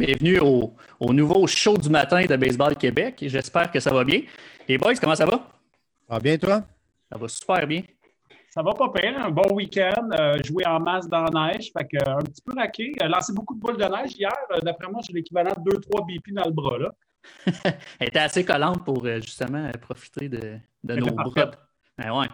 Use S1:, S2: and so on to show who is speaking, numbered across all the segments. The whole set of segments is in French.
S1: Bienvenue au, nouveau show du matin de Baseball Québec. J'espère que ça va bien. Les boys, comment ça va?
S2: Ça va bien, toi?
S1: Ça va super bien.
S3: Ça va pas pire. Un bon week-end. Euh, jouer en masse dans la neige. Fait que, euh, un petit peu raqué. Euh, lancé beaucoup de boules de neige hier. D'après moi, j'ai l'équivalent de 2-3 BP dans le bras. Là.
S1: Elle était assez collante pour justement profiter de, nos bras. Ben ouais.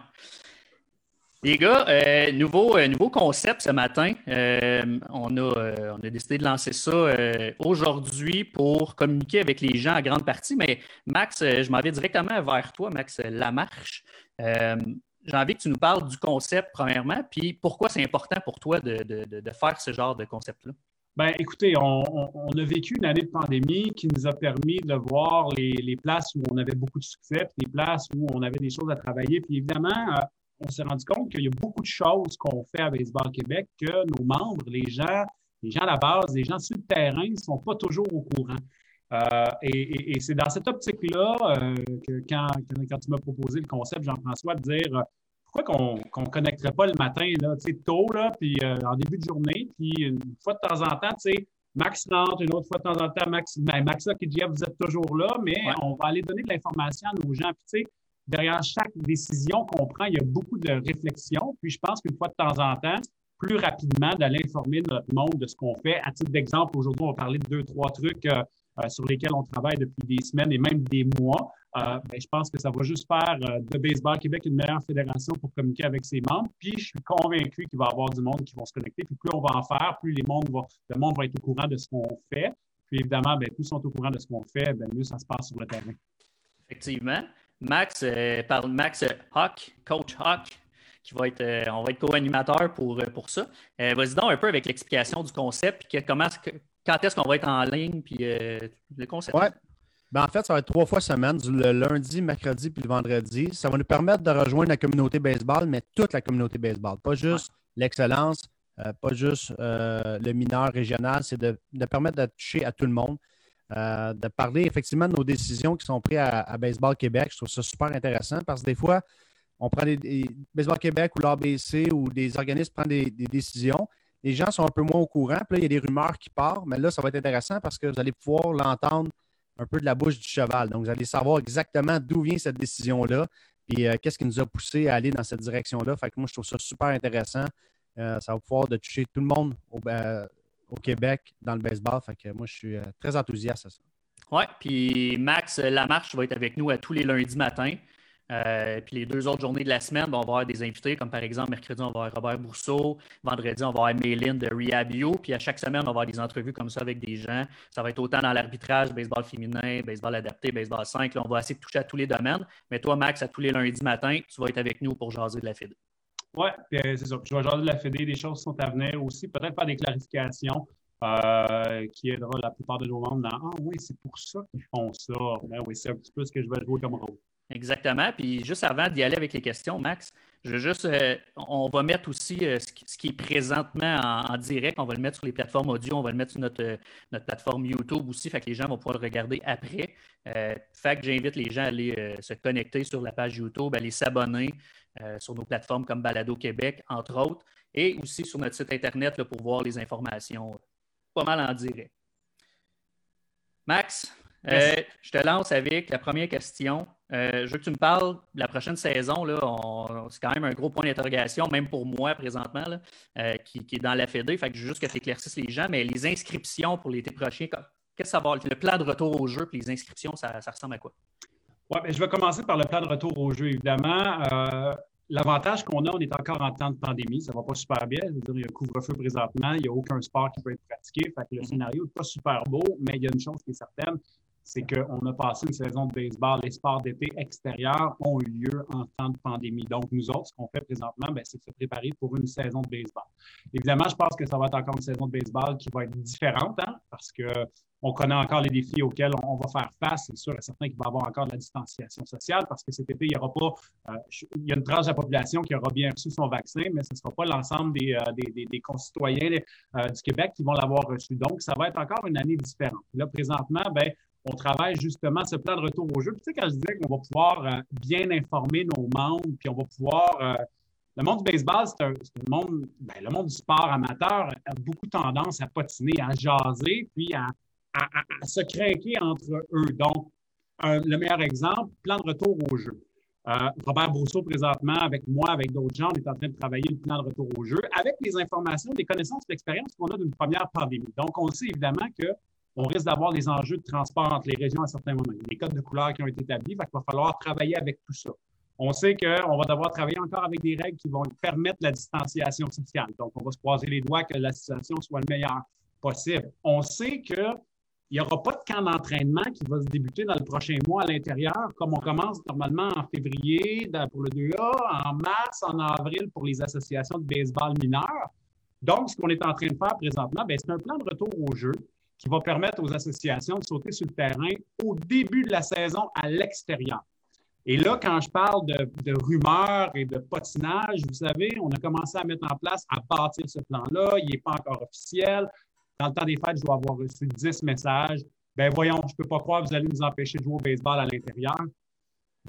S1: Les gars, euh, nouveau, euh, nouveau concept ce matin. Euh, on, a, on décidé de lancer ça aujourd'hui pour communiquer avec les gens à grande partie. Mais Max, je m'en vais directement vers toi, Max Lamarche. J'ai envie que tu nous parles du concept, premièrement, puis pourquoi c'est important pour toi de, faire ce genre de concept-là?
S3: Bien, écoutez, on, a vécu une année de pandémie qui nous a permis de voir les, les, places où on avait beaucoup de succès, puis les places où on avait des choses à travailler. Puis évidemment, on s'est rendu compte qu'il y a beaucoup de choses qu'on fait à Baseball Québec que nos membres, les gens, les gens à la base, les gens sur le terrain ne sont pas toujours au courant. Euh, et, c'est dans cette optique-là euh, que quand, quand, tu m'as proposé le concept, Jean-François, de dire euh, pourquoi qu'on ne connecterait pas le matin, là, tôt, là, puis en début de journée, puis une fois de temps en temps, tu sais, Max rentre, une autre fois de temps en temps, Max, ben, Maxa qui dit vous êtes toujours là, mais on va aller donner de l'information à nos gens. Puis, tu sais, derrière chaque décision qu'on prend, il y a beaucoup de réflexion. Puis je pense qu'une fois de temps en temps, plus rapidement d'aller informer notre monde de ce qu'on fait. À titre d'exemple, aujourd'hui, on va parler de deux, trois trucs euh, euh, sur lesquels on travaille depuis des semaines et même des mois. Euh, ben, je pense que ça va juste faire de Baseball Québec une meilleure fédération pour communiquer avec ses membres. Puis je suis convaincu qu'il va y avoir du monde qui va se connecter. Puis plus on va en faire, plus les mondes le monde va être au courant de ce qu'on fait. Puis évidemment, ben, plus ils sont au courant de ce qu'on fait, ben, mieux ça se passe sur le terrain.
S1: Effectivement. Max, euh, par Max Hawk, coach Hawk, qui va être, euh, on va être co-animateur pour, euh, pour ça. Vas-y donc un peu avec l'explication du concept, puis comment, quand est-ce qu'on va être en ligne, puis le concept.
S2: Ouais. Ben, en fait, ça va être trois fois semaine, le lundi, mercredi puis le vendredi. Ça va nous permettre de rejoindre la communauté baseball, mais toute la communauté baseball, pas juste l'excellence, pas juste le mineur régional, c'est de, de, permettre de toucher à tout le monde. Euh, de parler effectivement de nos décisions qui sont prises à, Baseball Québec. Je trouve ça super intéressant parce que des fois, on prend des, Baseball Québec ou l'ABC ou des organismes prennent des, décisions. Les gens sont un peu moins au courant. Puis là, il y a des rumeurs qui partent, mais là, ça va être intéressant parce que vous allez pouvoir l'entendre un peu de la bouche du cheval. Donc, vous allez savoir exactement d'où vient cette décision-là et euh, qu'est-ce qui nous a poussé à aller dans cette direction-là. Fait que moi, je trouve ça super intéressant. Euh, ça va pouvoir de toucher tout le monde au, au Québec dans le baseball. Fait que moi, je suis euh, très enthousiaste à ça.
S1: Oui, puis Max Lamarche va être avec nous à tous les lundis matins. Euh, puis les deux autres journées de la semaine, on va avoir des invités, comme par exemple, mercredi, on va avoir Robert Bourseau. Vendredi, on va avoir Méline de Rehabio. Puis à chaque semaine, on va avoir des entrevues comme ça avec des gens. Ça va être autant dans l'arbitrage, baseball féminin, baseball adapté, baseball 5. on va essayer de toucher à tous les domaines. Mais toi, Max, à tous les lundis matins, tu vas être avec nous pour jaser de la FED.
S3: Oui, euh, c'est ça. Je vais jaser de la Fédé, des choses sont à venir aussi, peut-être faire des clarifications euh, qui aidera la plupart de nos membres dans Ah oui, c'est pour ça qu'ils font ça. Ben oui, c'est un petit peu ce que je vais jouer comme rôle.
S1: Exactement. Puis juste avant d'y aller avec les questions, Max, je veux juste, euh, on va mettre aussi ce, qui, est présentement en, direct, on va le mettre sur les plateformes audio, on va le mettre sur notre, notre plateforme YouTube aussi, fait que les gens vont pouvoir le regarder après. fait que j'invite les gens à aller se connecter sur la page YouTube, à aller s'abonner, euh, sur nos plateformes comme Balado Québec, entre autres, et aussi sur notre site Internet pour voir les informations pas mal en direct. Max, euh, je te lance avec la première question. Euh, je veux que tu me parles de la prochaine saison. c'est quand même un gros point d'interrogation, même pour moi présentement, qui, est dans la Fédé. Fait que je veux juste que tu éclaircisses les gens, mais les inscriptions pour l'été prochain, qu'est-ce que ça va? Le plan de retour au jeu et les inscriptions, ça, ça ressemble à quoi?
S3: Oui, ben, je vais commencer par le plan de retour au jeu, évidemment. Euh, l'avantage qu'on a, on est encore en temps de pandémie, ça va pas super bien. Dire, il y a un couvre-feu présentement, il n'y a aucun sport qui peut être pratiqué. Fait que le scénario n'est pas super beau, mais il y a une chose qui est certaine, c'est qu'on a passé une saison de baseball. Les sports d'été extérieurs ont eu lieu en temps de pandémie. Donc, nous autres, ce qu'on fait présentement, ben, c'est de se préparer pour une saison de baseball. Évidemment, je pense que ça va être encore une saison de baseball qui va être différente, hein, parce que on connaît encore les défis auxquels on, va faire face. C'est sûr et certain qu'il va y avoir encore de la distanciation sociale parce que cet été, il y aura pas, euh, il y a une tranche de la population qui aura bien reçu son vaccin, mais ce ne sera pas l'ensemble des, euh, concitoyens euh, du Québec qui vont l'avoir reçu. Donc, ça va être encore une année différente. Là, présentement, ben, on travaille justement ce plan de retour au jeu. tu sais, quand je disais qu'on va pouvoir bien informer nos membres, puis on va pouvoir le monde du baseball, c'est un, monde, ben, le monde du sport amateur a beaucoup tendance à patiner, à jaser, puis à, se craquer entre eux. Donc, le meilleur exemple, plan de retour au jeu. Euh, Robert Brousseau, présentement, avec moi, avec d'autres gens, on est en train de travailler le plan de retour au jeu avec les informations, les connaissances, l'expérience qu'on a d'une première pandémie. Donc, on sait évidemment qu'on risque d'avoir des enjeux de transport entre les régions à certains moments. Codes de couleur qui ont été établis, il va falloir travailler avec tout ça. On sait qu'on va devoir travailler encore avec des règles qui vont permettre la distanciation sociale. Donc, on va se croiser les doigts que la situation soit le meilleur possible. On sait qu'il n'y aura pas de camp d'entraînement qui va se débuter dans le prochain mois à l'intérieur, comme on commence normalement en février pour le 2A, en mars, en avril pour les associations de baseball mineurs. Donc, ce qu'on est en train de faire présentement, ben, c'est un plan de retour au jeu qui va permettre aux associations de sauter sur le terrain au début de la saison à l'extérieur. Et là, quand je parle de, rumeurs et de potinage, vous savez, on a commencé à mettre en place, à bâtir ce plan-là. Il n'est pas encore officiel. Dans le temps des fêtes, je dois avoir reçu 10 messages. Ben voyons, je ne peux pas croire que vous allez nous empêcher de jouer au baseball à l'intérieur.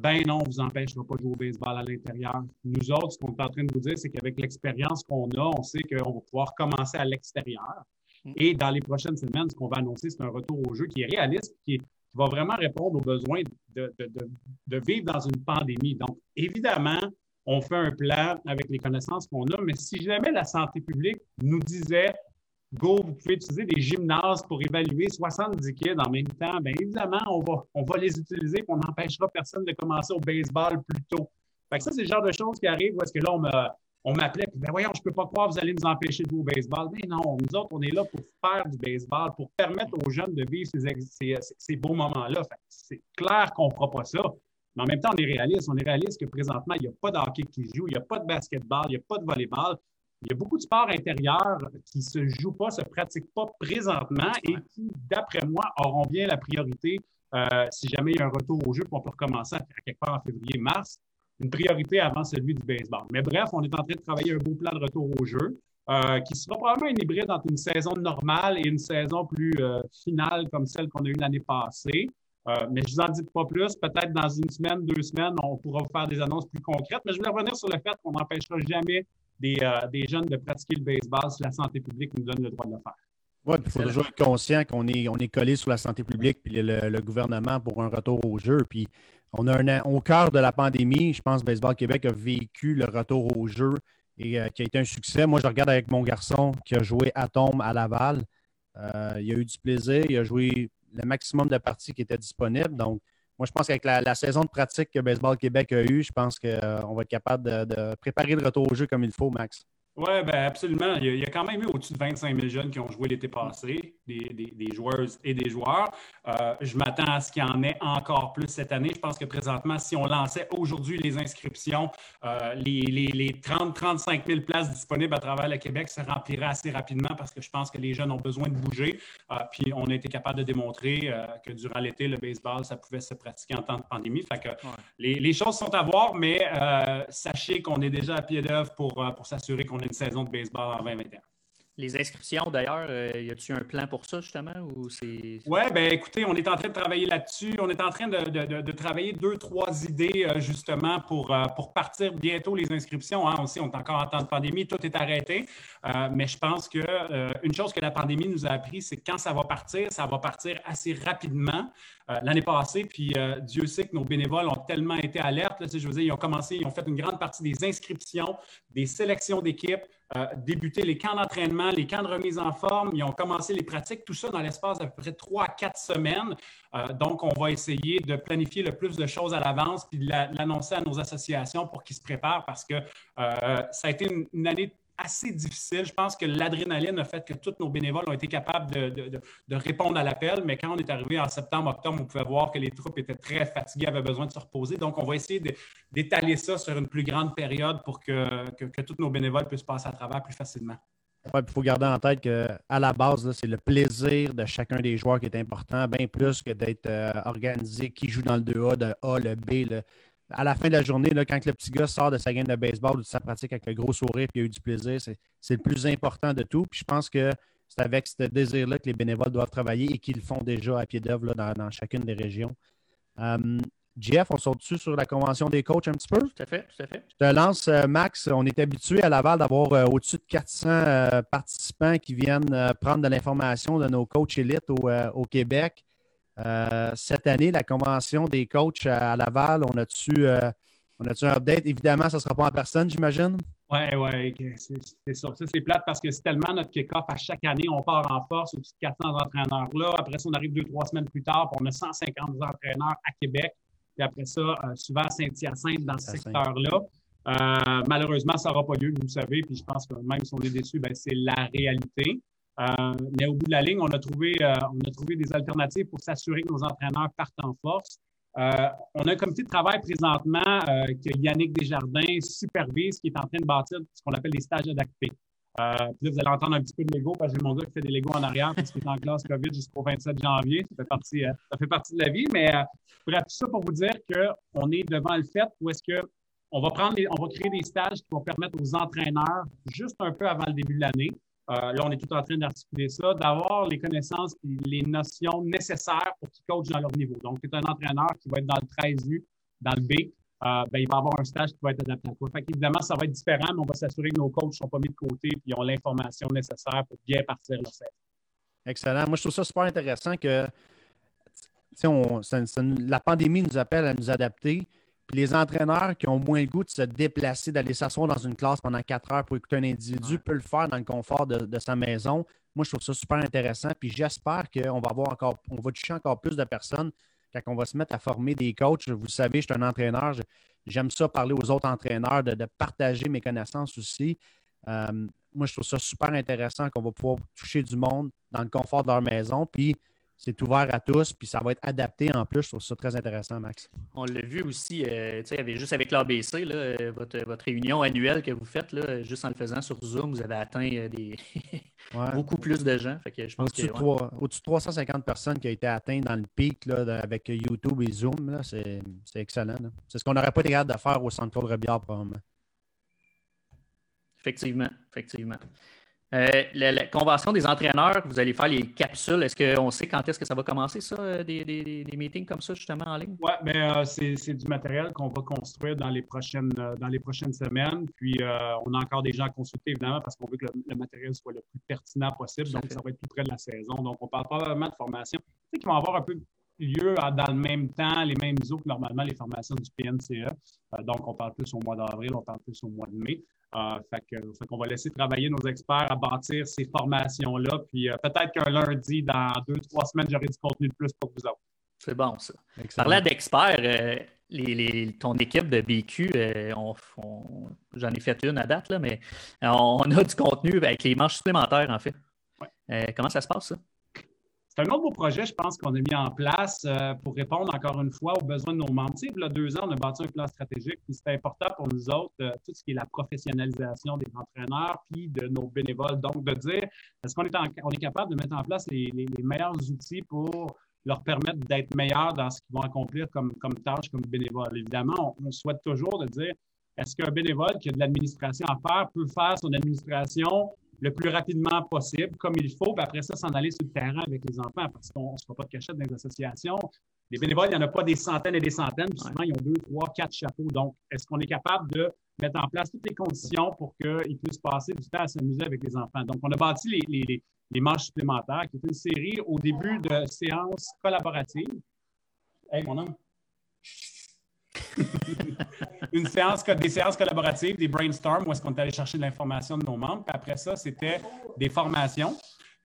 S3: Ben non, on ne vous empêchera pas de jouer au baseball à l'intérieur. Nous autres, ce qu'on est en train de vous dire, c'est qu'avec l'expérience qu'on a, on sait qu'on va pouvoir commencer à l'extérieur. Mm. Et dans les prochaines semaines, ce qu'on va annoncer, c'est un retour au jeu qui est réaliste, qui qui va vraiment répondre aux besoins de, vivre dans une pandémie. Donc, évidemment, on fait un plan avec les connaissances qu'on a, mais si jamais la santé publique nous disait Go, vous pouvez utiliser des gymnases pour évaluer 70 kids en même temps, bien évidemment, on va, on va les utiliser et on n'empêchera personne de commencer au baseball plus tôt. Fait que ça, c'est le genre de choses qui arrivent où est-ce que là, on me, on m'appelait, puis ben voyons, je ne peux pas croire que vous allez nous empêcher de jouer au baseball. Mais non, nous autres, on est là pour faire du baseball, pour permettre aux jeunes de vivre ces, beaux moments-là. C'est clair qu'on ne fera pas ça. Mais en même temps, on est réaliste. On est réaliste que présentement, il n'y a pas de hockey qui joue, il n'y a pas de basketball, il n'y a pas de volleyball. Il y a beaucoup de sports intérieurs qui ne se jouent pas, ne se pratiquent pas présentement et qui, d'après moi, auront bien la priorité euh, si jamais il y a un retour au jeu, qu'on peut recommencer à quelque part en février-mars une priorité avant celui du baseball. Mais bref, on est en train de travailler un beau plan de retour au jeu euh, qui sera probablement un hybride entre une saison normale et une saison plus euh, finale comme celle qu'on a eue l'année passée. Euh, mais je ne vous en dis pas plus. Peut-être dans une semaine, deux semaines, on pourra vous faire des annonces plus concrètes. Mais je voulais revenir sur le fait qu'on n'empêchera jamais des, des, jeunes de pratiquer le baseball si la santé publique nous donne le droit de le faire.
S2: Oui, il faut toujours être conscient qu'on est, on est collé sur la santé publique puis le, le, gouvernement pour un retour au jeu. Puis on a un, au cœur de la pandémie, je pense que Baseball Québec a vécu le retour au jeu et euh, qui a été un succès. Moi, je regarde avec mon garçon qui a joué Atom à Laval. Euh, il a eu du plaisir, il a joué le maximum de parties qui étaient disponibles. Donc, moi, je pense qu'avec la, saison de pratique que Baseball Québec a eue, je pense qu'on euh, va être capable de, préparer le retour au jeu comme il faut, Max.
S3: Oui, ben absolument. Il y, a, quand même eu au-dessus de 25 000 jeunes qui ont joué l'été passé, des, des, joueuses et des joueurs. Euh, je m'attends à ce qu'il y en ait encore plus cette année. Je pense que présentement, si on lançait aujourd'hui les inscriptions, euh, les, les, 30-35 000 places disponibles à travers le Québec se rempliraient assez rapidement parce que je pense que les jeunes ont besoin de bouger. Euh, puis on a été capable de démontrer que durant l'été, le baseball, ça pouvait se pratiquer en temps de pandémie. Fait que les, les, choses sont à voir, mais sachez qu'on est déjà à pied d'œuvre pour, pour s'assurer qu'on a une saison de baseball en 2021.
S1: Les inscriptions, d'ailleurs, euh, y a-t-il un plan pour ça, justement?
S3: Oui, bien, écoutez, on est en train de travailler là-dessus. On est en train de, travailler deux, trois idées, euh, justement, pour, euh, pour partir bientôt les inscriptions. Hein. Aussi, on est encore en temps de pandémie, tout est arrêté. mais je pense qu'une chose que la pandémie nous a appris, c'est que quand ça va partir, ça va partir assez rapidement. L'année passée, puis Dieu sait que nos bénévoles ont tellement été alertes. je veux dire, ils ont commencé, ils ont fait une grande partie des inscriptions, des sélections d'équipes, euh, débuté les camps d'entraînement, les camps de remise en forme. Ils ont commencé les pratiques, tout ça dans l'espace d'à peu près trois à quatre semaines. Euh, donc, on va essayer de planifier le plus de choses à l'avance puis de l'annoncer à nos associations pour qu'ils se préparent parce que euh, ça a été une année assez difficile. Je pense que l'adrénaline a fait que tous nos bénévoles ont été capables de, répondre à l'appel, mais quand on est arrivé en septembre, octobre, on pouvait voir que les troupes étaient très fatiguées, avaient besoin de se reposer. Donc, on va essayer d'étaler ça sur une plus grande période pour que, que, tous nos bénévoles puissent passer à travers plus facilement.
S2: il faut garder en tête qu'à la base, c'est le plaisir de chacun des joueurs qui est important, bien plus que d'être euh, organisé, qui joue dans le 2A, le A, le B. Le, à la fin de la journée, là, quand le petit gars sort de sa game de baseball ou de sa pratique avec le gros sourire et a eu du plaisir, c'est le plus important de tout. Puis je pense que c'est avec ce désir-là que les bénévoles doivent travailler et qu'ils le font déjà à pied d'œuvre dans, chacune des régions. Euh, Jeff, on saute dessus sur la convention des coachs un petit peu?
S1: Tout à fait, tout à fait.
S2: Je te lance, Max. On est habitué à Laval d'avoir au-dessus de 400 participants qui viennent prendre de l'information de nos coachs élites au, Québec. Cette année, la convention des coachs à, Laval, on a-tu on a un update? Évidemment, ça ne sera pas en personne, j'imagine?
S3: Oui, oui, c'est ça. Ça, c'est plate parce que c'est tellement notre kick-off. À chaque année, on part en force au-dessus de 400 entraîneurs là. Après ça, on arrive deux, trois semaines plus tard, puis on a 150 entraîneurs à Québec. Puis après ça, euh, souvent à Saint-Hyacinthe, dans ce secteur-là. Euh, malheureusement, ça n'aura pas lieu, vous le savez, puis je pense que même si on est déçu, ben, c'est la réalité. Euh, mais au bout de la ligne, on a trouvé, on a trouvé des alternatives pour s'assurer que nos entraîneurs partent en force. Euh, on a un comité de travail présentement euh, que Yannick Desjardins supervise, qui est en train de bâtir ce qu'on appelle les stages adaptés. Euh, là, vous allez entendre un petit peu de Lego, parce que j'ai mon gars qui fait des Lego en arrière, parce est en classe COVID jusqu'au 27 janvier. Ça fait partie, ça fait partie de la vie. Mais bref, tout ça pour vous dire qu'on est devant le fait où est-ce que on va, on va créer des stages qui vont permettre aux entraîneurs, juste un peu avant le début de l'année, euh, là, on est tout en train d'articuler ça, d'avoir les connaissances et les notions nécessaires pour qu'ils coachent dans leur niveau. Donc, tu un entraîneur qui va être dans le 13U, dans le B, euh, ben, il va avoir un stage qui va être adapté à toi. Fait évidemment, ça va être différent, mais on va s'assurer que nos coachs ne sont pas mis de côté et ont l'information nécessaire pour bien partir le set.
S2: Excellent. Moi, je trouve ça super intéressant que la pandémie nous appelle à nous adapter. Puis les entraîneurs qui ont moins le goût de se déplacer, d'aller s'asseoir dans une classe pendant quatre heures pour écouter un individu, peuvent le faire dans le confort de, sa maison. Moi, je trouve ça super intéressant. Puis j'espère qu'on va avoir encore, on va toucher encore plus de personnes quand on va se mettre à former des coachs. Vous le savez, je suis un entraîneur. J'aime ça parler aux autres entraîneurs, de, partager mes connaissances aussi. Euh, moi, je trouve ça super intéressant qu'on va pouvoir toucher du monde dans le confort de leur maison. Puis c'est ouvert à tous, puis ça va être adapté en plus. Je trouve ça très intéressant, Max.
S1: On l'a vu aussi, euh, juste avec l'ABC, euh, votre, votre, réunion annuelle que vous faites, là, juste en le faisant sur Zoom, vous avez atteint euh, des beaucoup plus de gens.
S2: Au-dessus, de 350 personnes qui ont été atteintes dans le pic là, avec YouTube et Zoom, c'est, excellent. C'est ce qu'on n'aurait pas été capable de faire au Centre Claude Rebiard, probablement.
S1: Effectivement, effectivement. Euh, la, convention des entraîneurs, vous allez faire les capsules. Est-ce qu'on sait quand est-ce que ça va commencer, ça, euh, des, des, meetings comme ça, justement, en ligne?
S3: Oui, mais c'est du matériel qu'on va construire dans les prochaines, euh, dans les prochaines semaines. Puis, on a encore des gens à consulter, évidemment, parce qu'on veut que le, matériel soit le plus pertinent possible. Donc, ça va être plus près de la saison. Donc, on parle vraiment de formation. Tu sais qu'ils vont avoir un peu lieu dans le même temps, les mêmes eaux que normalement les formations du PNCE. donc, on parle plus au mois d'avril, on parle plus au mois de mai. Euh, fait qu'on va laisser travailler nos experts à bâtir ces formations-là. Puis euh, peut-être qu'un lundi, dans deux, trois semaines, j'aurai du contenu de plus pour vous autres.
S1: C'est bon, ça. Parlant d'experts, euh, ton équipe de BQ, j'en ai fait une à date, là, mais on, a du contenu avec les manches supplémentaires, en fait. comment ça se passe, ça?
S3: C'est un autre beau projet, je pense, qu'on a mis en place euh, pour répondre encore une fois aux besoins de nos membres. Tu sais, deux ans, on a bâti un plan stratégique, puis c'est important pour nous autres, euh, tout ce qui est la professionnalisation des entraîneurs, puis de nos bénévoles. Donc, de dire, est-ce qu'on est, on est capable de mettre en place les, meilleurs outils pour leur permettre d'être meilleurs dans ce qu'ils vont accomplir comme, comme tâche, comme bénévole? Évidemment, on, on souhaite toujours de dire, est-ce qu'un bénévole qui a de l'administration à faire peut faire son administration le plus rapidement possible, comme il faut, puis après ça, s'en aller sur le terrain avec les enfants, parce qu'on ne se fait pas de cachette dans les associations. Les bénévoles, il n'y en a pas des centaines et des centaines, puis souvent, ils ont deux, trois, quatre chapeaux. Donc, est-ce qu'on est capable de mettre en place toutes les conditions pour qu'ils puissent passer du temps à s'amuser avec les enfants? Donc, on a bâti les, les, les, manches supplémentaires, qui est une série au début de séances collaboratives. Hey, mon homme! une séance, des séances collaboratives, des brainstorms où est-ce qu'on est allé chercher de l'information de nos membres. Puis après ça, c'était des formations.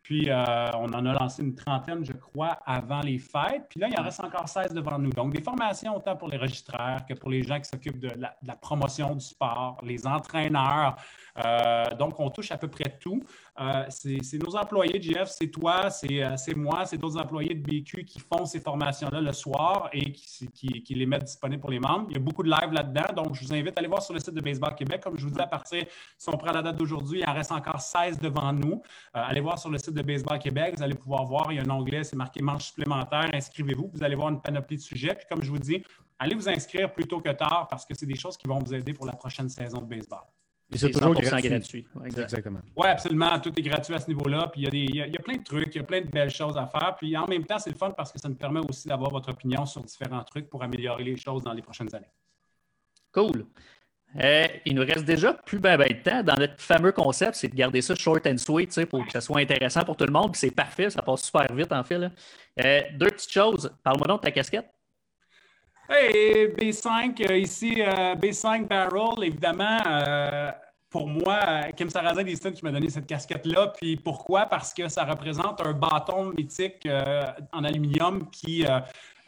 S3: Puis, euh, on en a lancé une trentaine, je crois, avant les fêtes. Puis là, il en reste encore 16 devant nous. Donc, des formations autant pour les registraires que pour les gens qui s'occupent de, la, promotion du sport, les entraîneurs. Euh, donc, on touche à peu près tout. Euh, c'est nos employés, Jeff, c'est toi, c'est moi, c'est d'autres employés de BQ qui font ces formations-là le soir et qui, les mettent disponibles pour les membres. Il y a beaucoup de live là-dedans. Donc, je vous invite à aller voir sur le site de Baseball Québec. Comme je vous dis, à partir, si on prend la date d'aujourd'hui, il en reste encore 16 devant nous. allez voir sur le site de Baseball Québec. Vous allez pouvoir voir, il y a un onglet, c'est marqué manche supplémentaire. Inscrivez-vous. Vous allez voir une panoplie de sujets. Puis, comme je vous dis, allez vous inscrire plus tôt que tard parce que c'est des choses qui vont vous aider pour la prochaine saison de baseball.
S2: C'est toujours gratuit.
S1: gratuit.
S2: Exactement.
S3: Oui, absolument. Tout est gratuit à ce niveau-là. Puis il y, a y, a, plein de trucs, il y a plein de belles choses à faire. Puis en même temps, c'est le fun parce que ça nous permet aussi d'avoir votre opinion sur différents trucs pour améliorer les choses dans les prochaines années.
S1: Cool. Euh, il nous reste déjà plus ben, ben, de temps. Dans notre fameux concept, c'est de garder ça short and sweet pour que ça soit intéressant pour tout le monde. c'est parfait, ça passe super vite en fait. Euh, deux petites choses. Parle-moi donc de ta casquette.
S3: Hey, B5, euh, ici, B5 Barrel, évidemment. pour moi, Kim Sarrazin Easton qui m'a donné cette casquette-là. Puis pourquoi? Parce que ça représente un bâton mythique en aluminium qui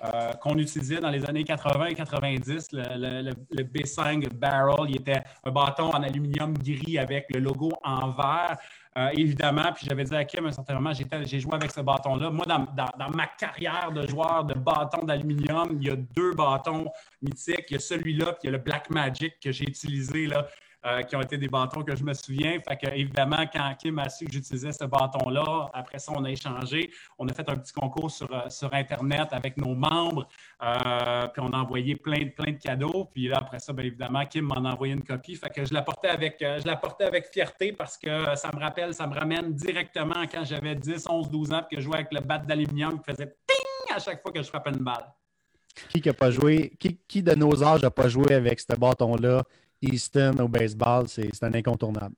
S3: euh, qu'on utilisait dans les années 80 et 90. Le, B5 Barrel, il était un bâton en aluminium gris avec le logo en vert. Euh, évidemment, puis j'avais dit à Kim à un certain moment, j'ai joué avec ce bâton-là. Moi, dans, ma carrière de joueur de bâton d'aluminium, il y a deux bâtons mythiques. Il y a celui-là, puis il y a le Black Magic que j'ai utilisé là, euh, qui ont été des bâtons que je me souviens. Fait que, évidemment, quand Kim a su que j'utilisais ce bâton-là, après ça, on a échangé. On a fait un petit concours sur, euh, sur Internet avec nos membres. Euh, puis on a envoyé plein, plein de cadeaux. Puis là, après ça, bien évidemment, Kim m'en a envoyé une copie. Fait que je la portais avec, je la portais avec fierté parce que ça me rappelle, ça me ramène directement quand j'avais 10, 11, 12 ans que je jouais avec le bat d'aluminium qui faisait ting à chaque fois que je frappais une balle.
S2: Qui, a pas joué, qui, qui de nos âges n'a pas joué avec ce bâton-là Easton au baseball, c'est un incontournable.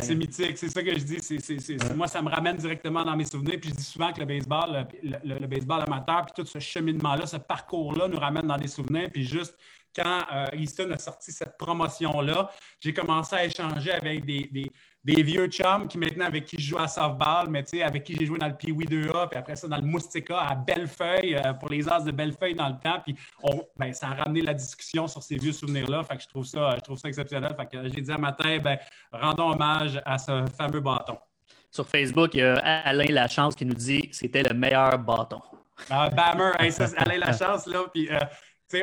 S3: c'est mythique, c'est ça que je dis. Moi, ça me ramène directement dans mes souvenirs. Puis je dis souvent que le baseball, le, baseball amateur, puis tout ce cheminement-là, ce parcours-là nous ramène dans des souvenirs. Puis juste quand euh, Easton a sorti cette promotion-là, j'ai commencé à échanger avec des, des vieux chums qui maintenant avec qui je joue à softball, mais tu sais, avec qui j'ai joué dans le Pee-Wee 2A, puis après ça dans le Moustika à Bellefeuille, euh, pour les As de Bellefeuille dans le temps. Puis on, ben, ça a ramené la discussion sur ces vieux souvenirs-là. Fait que je trouve ça, je trouve ça exceptionnel. Fait que j'ai dit un matin, ben, rendons hommage à ce fameux bâton.
S1: Sur Facebook, il y a Alain Lachance qui nous dit c'était le meilleur bâton.
S3: Ah, Bammer, Alain Lachance, là, puis euh,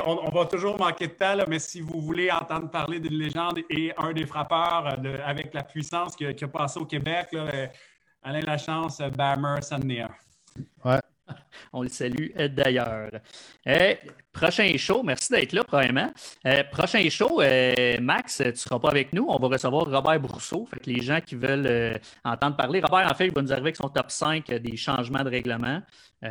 S3: on, va toujours manquer de temps, mais si vous voulez entendre parler d'une légende et un des frappeurs euh, avec la puissance qui, a passé au Québec, là, euh, Alain Lachance, Bammer, ça
S2: Ouais.
S1: On le salue euh, d'ailleurs. prochain show, merci d'être là, premièrement. prochain show, Max, tu ne seras pas avec nous. On va recevoir Robert Brousseau. Fait que les gens qui veulent entendre parler, Robert, en fait, il va nous arriver avec son top 5 des changements de règlement.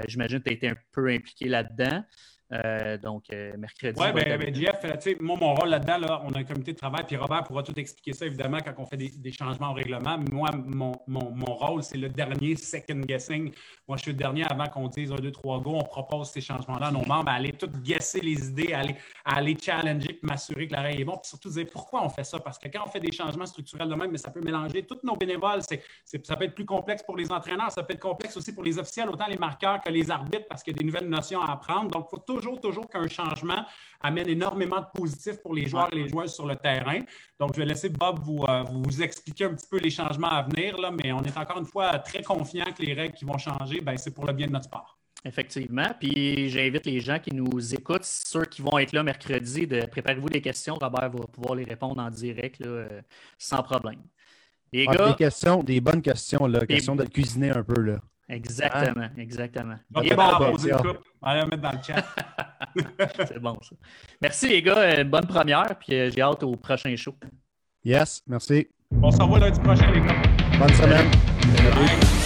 S1: J'imagine que tu as été un peu impliqué là-dedans. Euh, donc, euh, mercredi.
S3: Oui, bien, ben, Jeff, tu sais, moi, mon rôle là-dedans, là, on a un comité de travail, puis Robert pourra tout expliquer ça, évidemment, quand on fait des, changements au règlement. Moi, mon, mon, rôle, c'est le dernier second guessing. Moi, je suis le dernier avant qu'on dise un, deux, trois go, on propose ces changements-là à nos membres, à aller tout guesser les idées, à aller, aller challenger, puis m'assurer que la règle est bonne, puis surtout dire pourquoi on fait ça. Parce que quand on fait des changements structurels de même, mais ça peut mélanger tous nos bénévoles. C'est, ça peut être plus complexe pour les entraîneurs, ça peut être complexe aussi pour les officiels, autant les marqueurs que les arbitres, parce qu'il y a des nouvelles notions à apprendre. Donc, il faut toujours, toujours qu'un changement amène énormément de positifs pour les joueurs et les joueuses sur le terrain. Donc, je vais laisser Bob vous, euh, vous expliquer un petit peu les changements à venir, là, mais on est encore une fois très confiant que les règles qui vont changer, ben, c'est pour le bien de notre sport.
S1: Effectivement. Puis j'invite les gens qui nous écoutent, ceux qui vont être là mercredi, de préparez-vous des questions. Robert va pouvoir les répondre en direct euh, sans problème.
S2: Les gars, des questions, des bonnes questions, là. Question de cuisiner un peu. Là.
S1: Exactement, exactement.
S3: On va mettre dans le chat.
S1: C'est bon, ça. Merci, les gars. Euh, bonne première, puis euh, j'ai hâte au prochain show.
S2: Yes, merci.
S3: On se revoit lundi prochain, les gars.
S2: Bonne semaine.